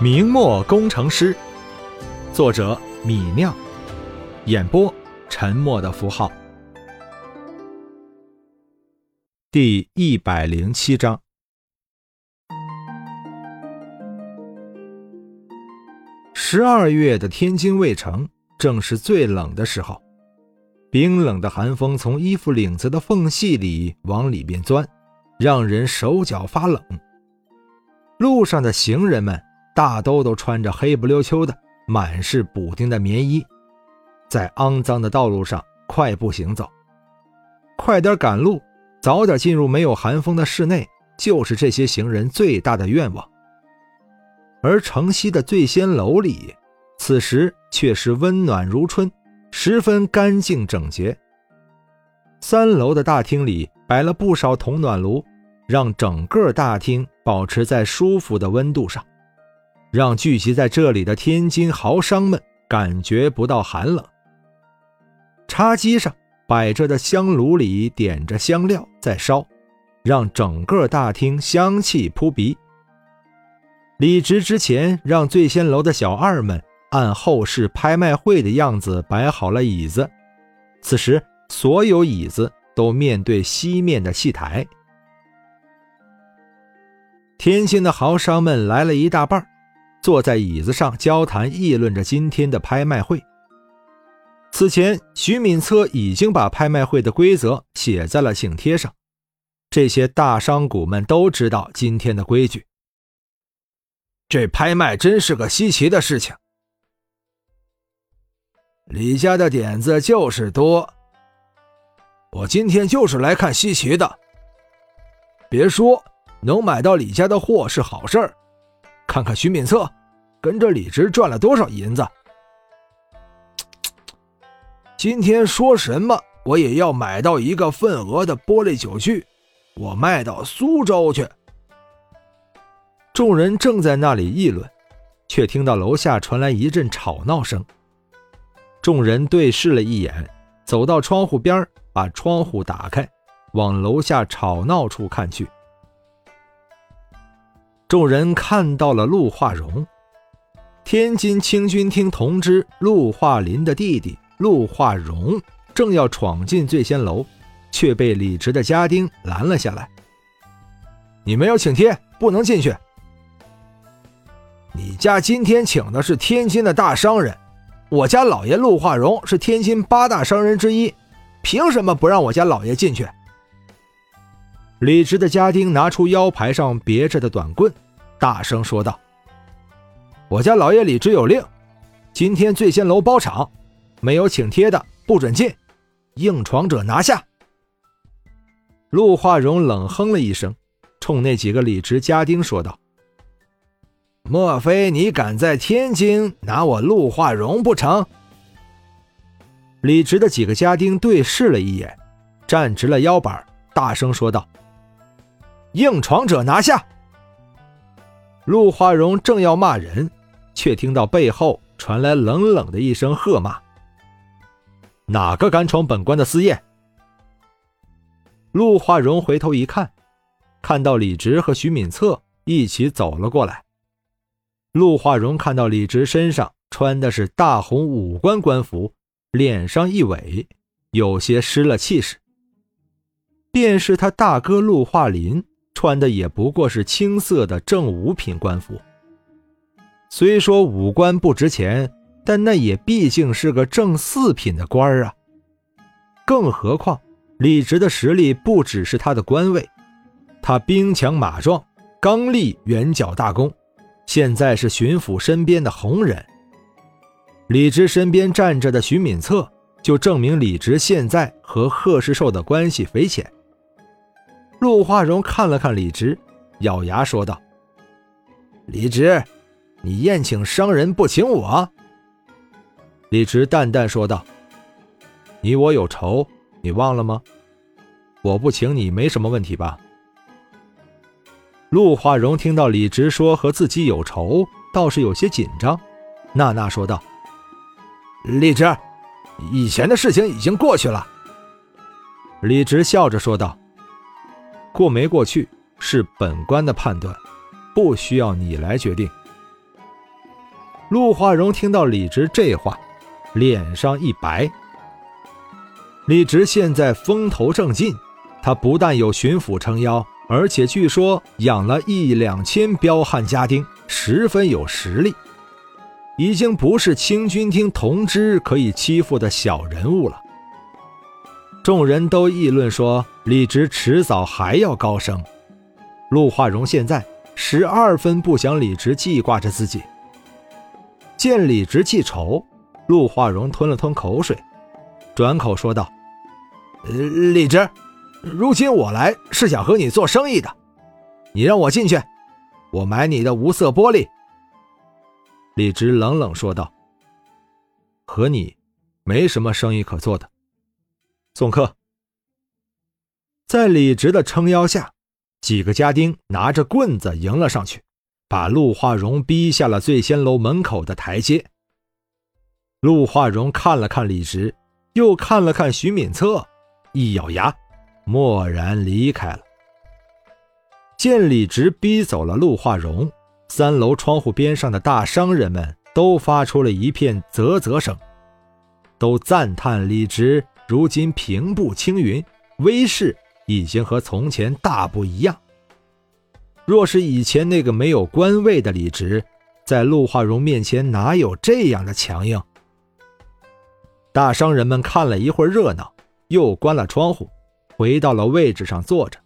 明末工程师，作者米酿，演播沉默的符号。第一百零七章。十二月的天津卫城正是最冷的时候，冰冷的寒风从衣服领子的缝隙里往里边钻，让人手脚发冷。路上的行人们。大都都穿着黑不溜秋的、满是补丁的棉衣，在肮脏的道路上快步行走。快点赶路，早点进入没有寒风的室内，就是这些行人最大的愿望。而城西的醉仙楼里，此时却是温暖如春，十分干净整洁。三楼的大厅里摆了不少铜暖炉，让整个大厅保持在舒服的温度上。让聚集在这里的天津豪商们感觉不到寒冷。茶几上摆着的香炉里点着香料在烧，让整个大厅香气扑鼻。李直之前让醉仙楼的小二们按后世拍卖会的样子摆好了椅子，此时所有椅子都面对西面的戏台。天津的豪商们来了一大半坐在椅子上交谈议论着今天的拍卖会。此前，徐敏策已经把拍卖会的规则写在了请帖上，这些大商贾们都知道今天的规矩。这拍卖真是个稀奇的事情。李家的点子就是多，我今天就是来看稀奇的。别说，能买到李家的货是好事儿。看看徐敏策跟着李直赚了多少银子。今天说什么我也要买到一个份额的玻璃酒具，我卖到苏州去。众人正在那里议论，却听到楼下传来一阵吵闹声。众人对视了一眼，走到窗户边，把窗户打开，往楼下吵闹处看去。众人看到了陆化荣，天津清军厅同知陆化林的弟弟陆化荣正要闯进醉仙楼，却被李直的家丁拦了下来。你没有请帖，不能进去。你家今天请的是天津的大商人，我家老爷陆化荣是天津八大商人之一，凭什么不让我家老爷进去？李直的家丁拿出腰牌上别着的短棍，大声说道：“我家老爷李直有令，今天醉仙楼包场，没有请帖的不准进，硬闯者拿下。”陆化荣冷哼了一声，冲那几个李直家丁说道：“莫非你敢在天津拿我陆化荣不成？”李直的几个家丁对视了一眼，站直了腰板，大声说道。硬闯者拿下！陆化荣正要骂人，却听到背后传来冷冷的一声喝骂：“哪个敢闯本官的私宴？”陆化荣回头一看，看到李直和徐敏策一起走了过来。陆化荣看到李直身上穿的是大红武官官服，脸上一萎，有些失了气势。便是他大哥陆化林。穿的也不过是青色的正五品官服。虽说武官不值钱，但那也毕竟是个正四品的官儿啊。更何况李直的实力不只是他的官位，他兵强马壮，刚立圆角大功，现在是巡抚身边的红人。李直身边站着的徐敏策，就证明李直现在和贺世寿的关系匪浅。陆化荣看了看李直，咬牙说道：“李直，你宴请商人不请我？”李直淡淡说道：“你我有仇，你忘了吗？我不请你没什么问题吧？”陆化荣听到李直说和自己有仇，倒是有些紧张，娜娜说道：“李直，以前的事情已经过去了。”李直笑着说道。过没过去是本官的判断，不需要你来决定。陆化荣听到李直这话，脸上一白。李直现在风头正劲，他不但有巡抚撑腰，而且据说养了一两千彪悍家丁，十分有实力，已经不是清军厅同知可以欺负的小人物了。众人都议论说，李直迟早还要高升。陆化荣现在十二分不想李直记挂着自己。见李直记仇，陆化荣吞了吞口水，转口说道。李直，如今我来是想和你做生意的，你让我进去，我买你的无色玻璃。李直冷冷说道：“和你没什么生意可做的。”送客。在李直的撑腰下，几个家丁拿着棍子迎了上去，把陆化荣逼下了醉仙楼门口的台阶。陆化荣看了看李直，又看了看徐敏策。一咬牙，默然离开了。见李直逼走了陆化荣，三楼窗户边上的大商人们都发出了一片啧啧声，都赞叹李直如今平步青云，威势已经和从前大不一样。若是以前那个没有官位的李直，在陆化荣面前哪有这样的强硬？大商人们看了一会儿热闹。又关了窗户，回到了位置上坐着。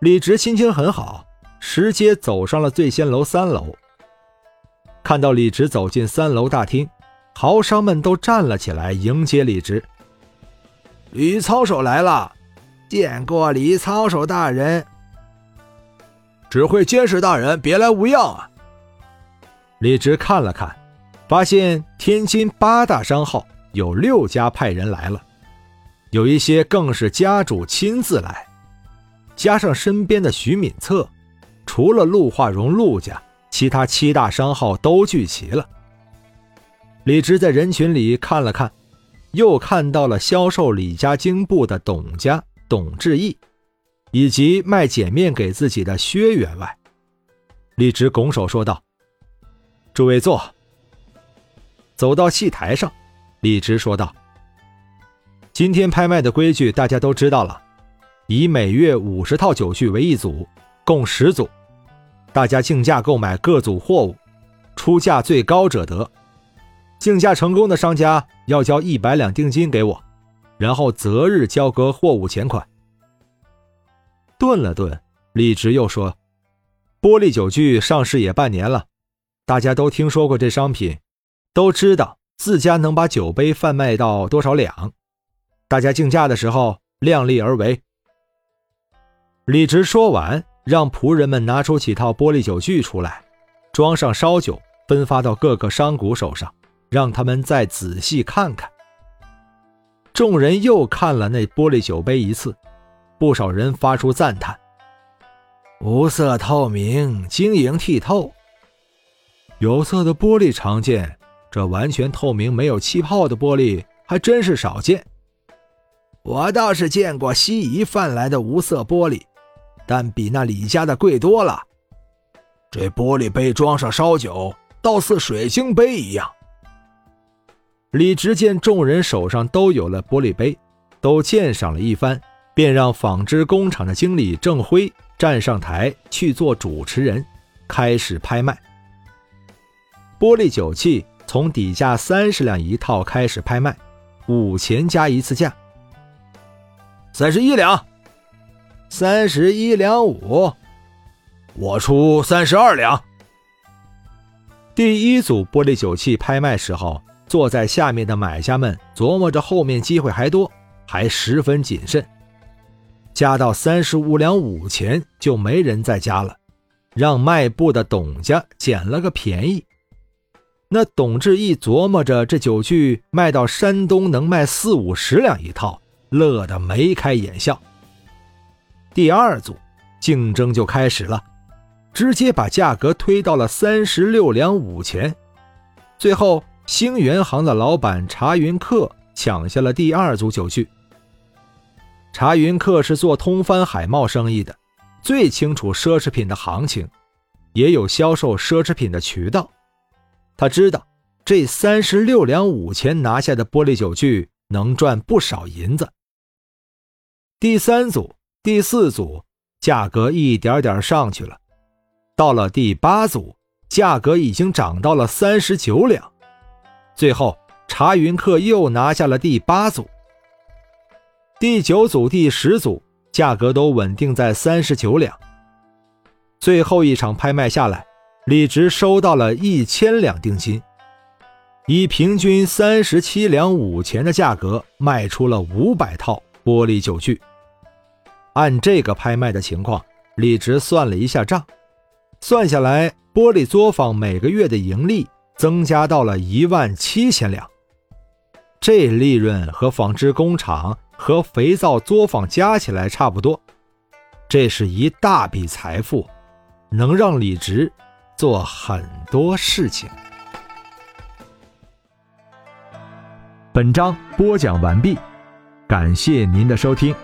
李直心情很好，直接走上了醉仙楼三楼。看到李直走进三楼大厅，豪商们都站了起来迎接李直。李操守来了，见过李操守大人。只会监视大人，别来无恙啊！李直看了看，发现天津八大商号有六家派人来了。有一些更是家主亲自来，加上身边的徐敏策，除了陆化荣陆家，其他七大商号都聚齐了。李直在人群里看了看，又看到了销售李家经布的董家董志义，以及卖碱面给自己的薛员外。李直拱手说道：“诸位坐。”走到戏台上，李直说道。今天拍卖的规矩大家都知道了，以每月五十套酒具为一组，共十组，大家竞价购买各组货物，出价最高者得。竞价成功的商家要交一百两定金给我，然后择日交割货物钱款。顿了顿，李直又说：“玻璃酒具上市也半年了，大家都听说过这商品，都知道自家能把酒杯贩卖到多少两。”大家竞价的时候量力而为。李直说完，让仆人们拿出几套玻璃酒具出来，装上烧酒，分发到各个商贾手上，让他们再仔细看看。众人又看了那玻璃酒杯一次，不少人发出赞叹：“无色透明，晶莹剔透。有色的玻璃常见，这完全透明、没有气泡的玻璃还真是少见。”我倒是见过西夷贩来的无色玻璃，但比那李家的贵多了。这玻璃杯装上烧酒，倒似水晶杯一样。李直见众人手上都有了玻璃杯，都鉴赏了一番，便让纺织工厂的经理郑辉站上台去做主持人，开始拍卖。玻璃酒器从底价三十两一套开始拍卖，五钱加一次价。三十一两，三十一两五，我出三十二两。第一组玻璃酒器拍卖时候，坐在下面的买家们琢磨着后面机会还多，还十分谨慎。加到三十五两五钱，就没人再加了，让卖布的董家捡了个便宜。那董志义琢磨着，这酒具卖到山东能卖四五十两一套。乐得眉开眼笑。第二组竞争就开始了，直接把价格推到了三十六两五钱。最后，兴元行的老板查云客抢下了第二组酒具。查云客是做通帆海贸生意的，最清楚奢侈品的行情，也有销售奢侈品的渠道。他知道这三十六两五钱拿下的玻璃酒具能赚不少银子。第三组、第四组价格一点点上去了，到了第八组，价格已经涨到了三十九两。最后，查云客又拿下了第八组。第九组、第十组价格都稳定在三十九两。最后一场拍卖下来，李直收到了一千两定金，以平均三十七两五钱的价格卖出了五百套玻璃酒具。按这个拍卖的情况，李直算了一下账，算下来玻璃作坊每个月的盈利增加到了一万七千两。这利润和纺织工厂。和肥皂作坊加起来差不多，这是一大笔财富，能让李直做很多事情。本章播讲完毕，感谢您的收听。